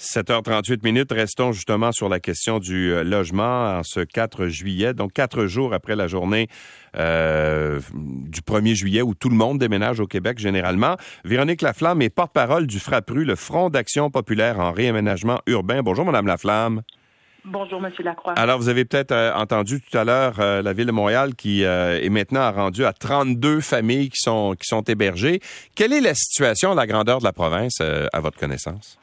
7h38 minutes, restons justement sur la question du euh, logement en ce 4 juillet, donc quatre jours après la journée euh, du 1er juillet où tout le monde déménage au Québec généralement. Véronique Laflamme est porte-parole du FRAPRU, le Front d'action populaire en réaménagement urbain. Bonjour, Madame Laflamme. Bonjour, Monsieur Lacroix. Alors, vous avez peut-être euh, entendu tout à l'heure la ville de Montréal qui est maintenant rendue à 32 familles qui sont, qui sont hébergées. Quelle est la situation, la grandeur de la province, à votre connaissance?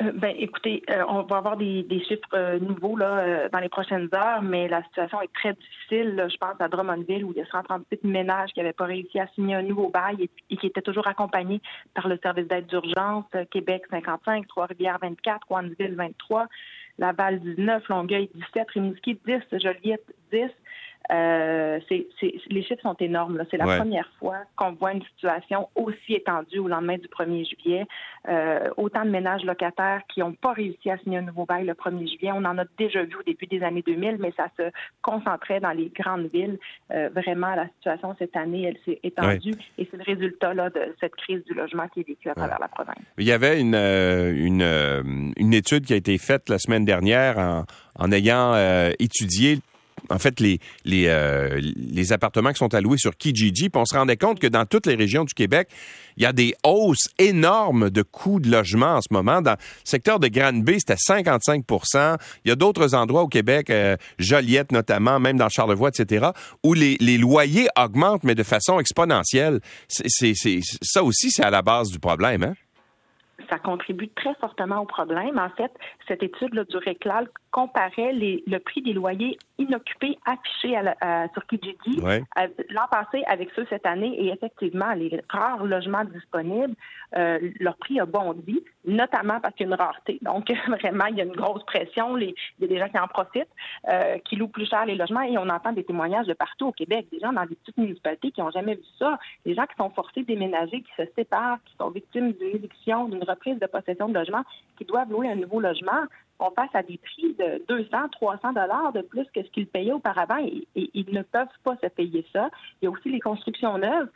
Euh, ben, écoutez, euh, on va avoir des, chiffres euh, nouveaux là, dans les prochaines heures, mais la situation est très difficile. je pense à Drummondville où il y a 138 ménages qui n'avaient pas réussi à signer un nouveau bail et, qui étaient toujours accompagnés par le service d'aide d'urgence. Québec 55, Trois-Rivières 24, Coansville 23, Laval 19, Longueuil 17, Rimouski 10, Joliette 10. Euh, les chiffres sont énormes. C'est la première fois qu'on voit une situation aussi étendue au lendemain du 1er juillet. Euh, autant de ménages locataires qui n'ont pas réussi à signer un nouveau bail le 1er juillet. On en a déjà vu au début des années 2000, mais ça se concentrait dans les grandes villes. Euh, vraiment, la situation cette année, elle s'est étendue et c'est le résultat là, de cette crise du logement qui est vécue à travers la province. Il y avait une, une, une, étude qui a été faite la semaine dernière en, en ayant étudié en fait, les, les, euh, appartements qui sont alloués sur Kijiji. Puis on se rendait compte que dans toutes les régions du Québec, il y a des hausses énormes de coûts de logement en ce moment. Dans le secteur de Grande-Bay, c'était 55% Il y a d'autres endroits au Québec, euh, Joliette notamment, même dans Charlevoix, etc., où les, les loyers augmentent, mais de façon exponentielle. C'est, ça aussi, c'est à la base du problème, hein? Ça contribue très fortement au problème. En fait, cette étude là, du RECLAL comparait les, le prix des loyers inoccupés affichés à sur Kijiji l'an passé avec ceux cette année. Et effectivement, les rares logements disponibles, euh, leur prix a bondi, notamment parce qu'il y a une rareté. Donc, vraiment, il y a une grosse pression. Il y a des gens qui en profitent, euh, qui louent plus cher les logements. Et on entend des témoignages de partout au Québec, des gens dans des petites municipalités qui n'ont jamais vu ça, des gens qui sont forcés de déménager, qui se séparent, qui sont victimes d'une éviction, d'une reprise de possession de logement, qui doivent louer un nouveau logement on passe à des prix de 200, 300 dollars de plus que ce qu'ils payaient auparavant et, ils ne peuvent pas se payer ça. Il y a aussi les constructions neuves.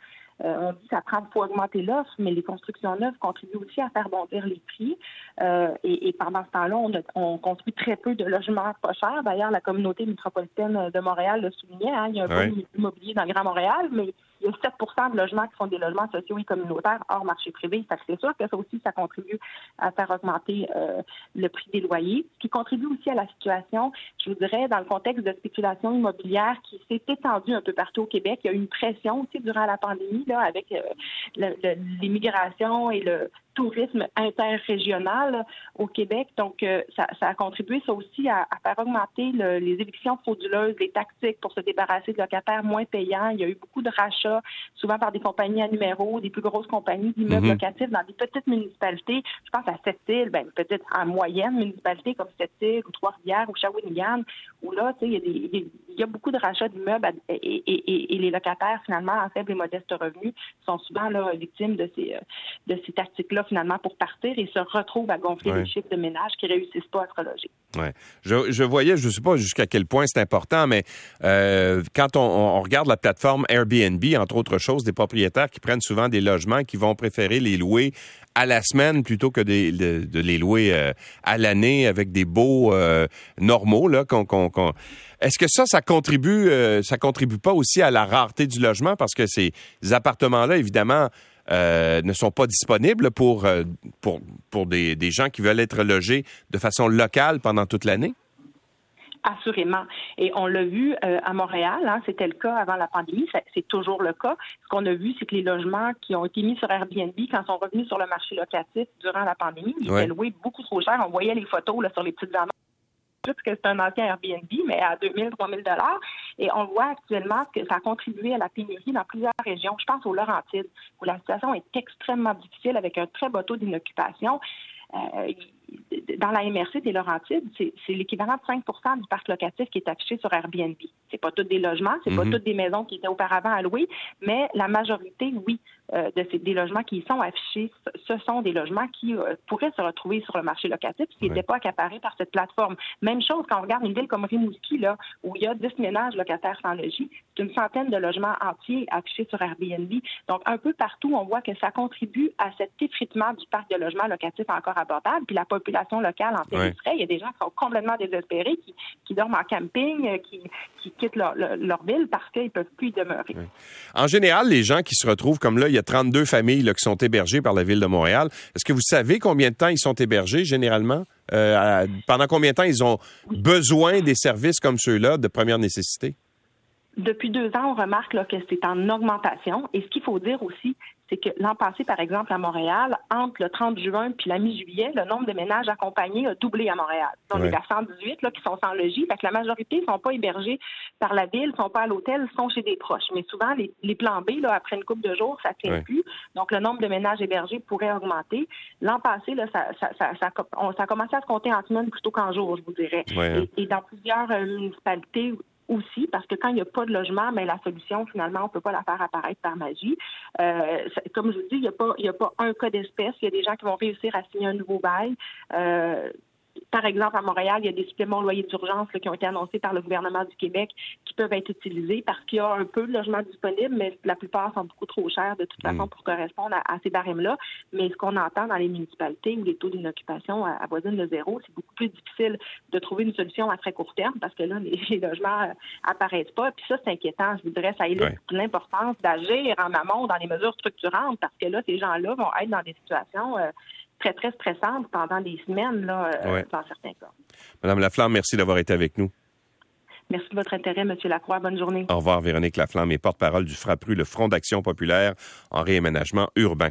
Euh, on dit que ça prend pour augmenter l'offre, mais les constructions neuves contribuent aussi à faire bondir les prix. Euh, et, pendant ce temps-là, on, on, construit très peu de logements pas chers. D'ailleurs, la communauté métropolitaine de Montréal le soulignait. Hein, il y a un peu d'immobilier dans le Grand Montréal, mais il y a 7% de logements qui sont des logements sociaux et communautaires hors marché privé. C'est sûr que ça aussi, ça contribue à faire augmenter euh, le prix des loyers. Ce qui contribue aussi à la situation, je vous dirais, dans le contexte de spéculation immobilière qui s'est étendue un peu partout au Québec. Il y a eu une pression aussi durant la pandémie avec euh, l'immigration et le tourisme interrégional au Québec. Donc, euh, ça, a contribué ça aussi à, faire augmenter les évictions frauduleuses, les tactiques pour se débarrasser de locataires moins payants. Il y a eu beaucoup de rachats, souvent par des compagnies à numéro, des plus grosses compagnies d'immeubles mhm. locatifs dans des petites municipalités. Je pense à Sept-Îles, ben, peut-être en moyenne municipalité comme Sept-Îles ou Trois-Rivières ou Shawinigan, où là, tu sais, il y, a beaucoup de rachats d'immeubles et, les locataires, finalement, en faible et modeste revenus, sont souvent là, victimes de ces, euh, de ces tactiques-là finalement pour partir et se retrouvent à gonfler les chiffres de ménage qui réussissent pas à se reloger. Ouais. Je, je, voyais, je ne sais pas jusqu'à quel point c'est important, mais euh, quand on, on, regarde la plateforme Airbnb, entre autres choses, des propriétaires qui prennent souvent des logements qui vont préférer les louer à la semaine plutôt que de, de, les louer euh, à l'année avec des beaux euh, normaux là qu'on est-ce que ça ça contribue ça contribue pas aussi à la rareté du logement? Parce que ces appartements là évidemment euh, ne sont pas disponibles pour, euh, pour, pour des, des, gens qui veulent être logés de façon locale pendant toute l'année? Assurément. Et on l'a vu euh, à Montréal, hein, c'était le cas avant la pandémie, c'est toujours le cas. Ce qu'on a vu, c'est que les logements qui ont été mis sur Airbnb, quand sont revenus sur le marché locatif durant la pandémie, ils étaient loués beaucoup trop cher. On voyait les photos là, sur les petites annonces que c'est un ancien Airbnb, mais à 2000, 3000 dollars. Et on voit actuellement que ça a contribué à la pénurie dans plusieurs régions. Je pense aux Laurentides, où la situation est extrêmement difficile avec un très bas taux d'inoccupation. Euh, dans la MRC des Laurentides, c'est l'équivalent de 5% du parc locatif qui est affiché sur Airbnb. C'est pas tous des logements, c'est pas mhm. toutes des maisons qui étaient auparavant allouées, mais la majorité, oui, euh, de ces des logements qui sont affichés, ce sont des logements qui euh, pourraient se retrouver sur le marché locatif s'ils n'étaient pas accaparés par cette plateforme. Même chose quand on regarde une ville comme Rimouski, là, où il y a 10 ménages locataires sans logis, d'une centaine de logements entiers affichés sur Airbnb. Donc, un peu partout, on voit que ça contribue à cet effritement du parc de logements locatifs encore abordable. Puis la population locale en territoire, il y a des gens qui sont complètement désespérés, qui, dorment en camping, euh, qui, quittent leur, ville parce qu'ils ne peuvent plus y demeurer. En général, les gens qui se retrouvent comme là, il y a 32 familles qui sont hébergées par la ville de Montréal. Est-ce que vous savez combien de temps ils sont hébergés généralement? Euh, pendant combien de temps ils ont besoin des services comme ceux-là de première nécessité? Depuis deux ans, on remarque que c'est en augmentation. Et ce qu'il faut dire aussi, c'est que l'an passé, par exemple, à Montréal, entre le 30 juin puis la mi-juillet, le nombre de ménages accompagnés a doublé à Montréal. Donc, il y a 118 là, qui sont sans logis. Fait que la majorité ne sont pas hébergés par la ville, ne sont pas à l'hôtel, sont chez des proches. Mais souvent, les, plans B, là, après une couple de jours, ça ne tient plus. Donc, le nombre de ménages hébergés pourrait augmenter. L'an passé, là, ça, ça, ça, ça, a commencé à se compter en semaines plutôt qu'en jours, je vous dirais. Et, et, dans plusieurs euh, municipalités aussi, parce que quand il n'y a pas de logement, mais la solution, finalement, on ne peut pas la faire apparaître par magie. Euh, comme je vous dis, il n'y a, pas, a pas un cas d'espèce. Il y a des gens qui vont réussir à signer un nouveau bail. Euh, par exemple, à Montréal, il y a des suppléments loyers d'urgence qui ont été annoncés par le gouvernement du Québec qui peuvent être utilisés parce qu'il y a un peu de logements disponibles, mais la plupart sont beaucoup trop chers de toute façon mm. pour correspondre à, ces barèmes-là. Mais ce qu'on entend dans les municipalités où les taux d'inoccupation avoisinent le zéro, c'est beaucoup plus difficile de trouver une solution à très court terme parce que là, les, logements euh, apparaissent pas. Puis ça, c'est inquiétant. Je voudrais, ça illustre l'importance d'agir en amont dans les mesures structurantes parce que là, ces gens-là vont être dans des situations euh, très, très stressante pendant des semaines, là, euh, dans certains cas. Madame Laflamme, merci d'avoir été avec nous. Merci de votre intérêt, M. Lacroix. Bonne journée. Au revoir, Véronique Laflamme et porte-parole du FRAPRU, le Front d'action populaire en réaménagement urbain.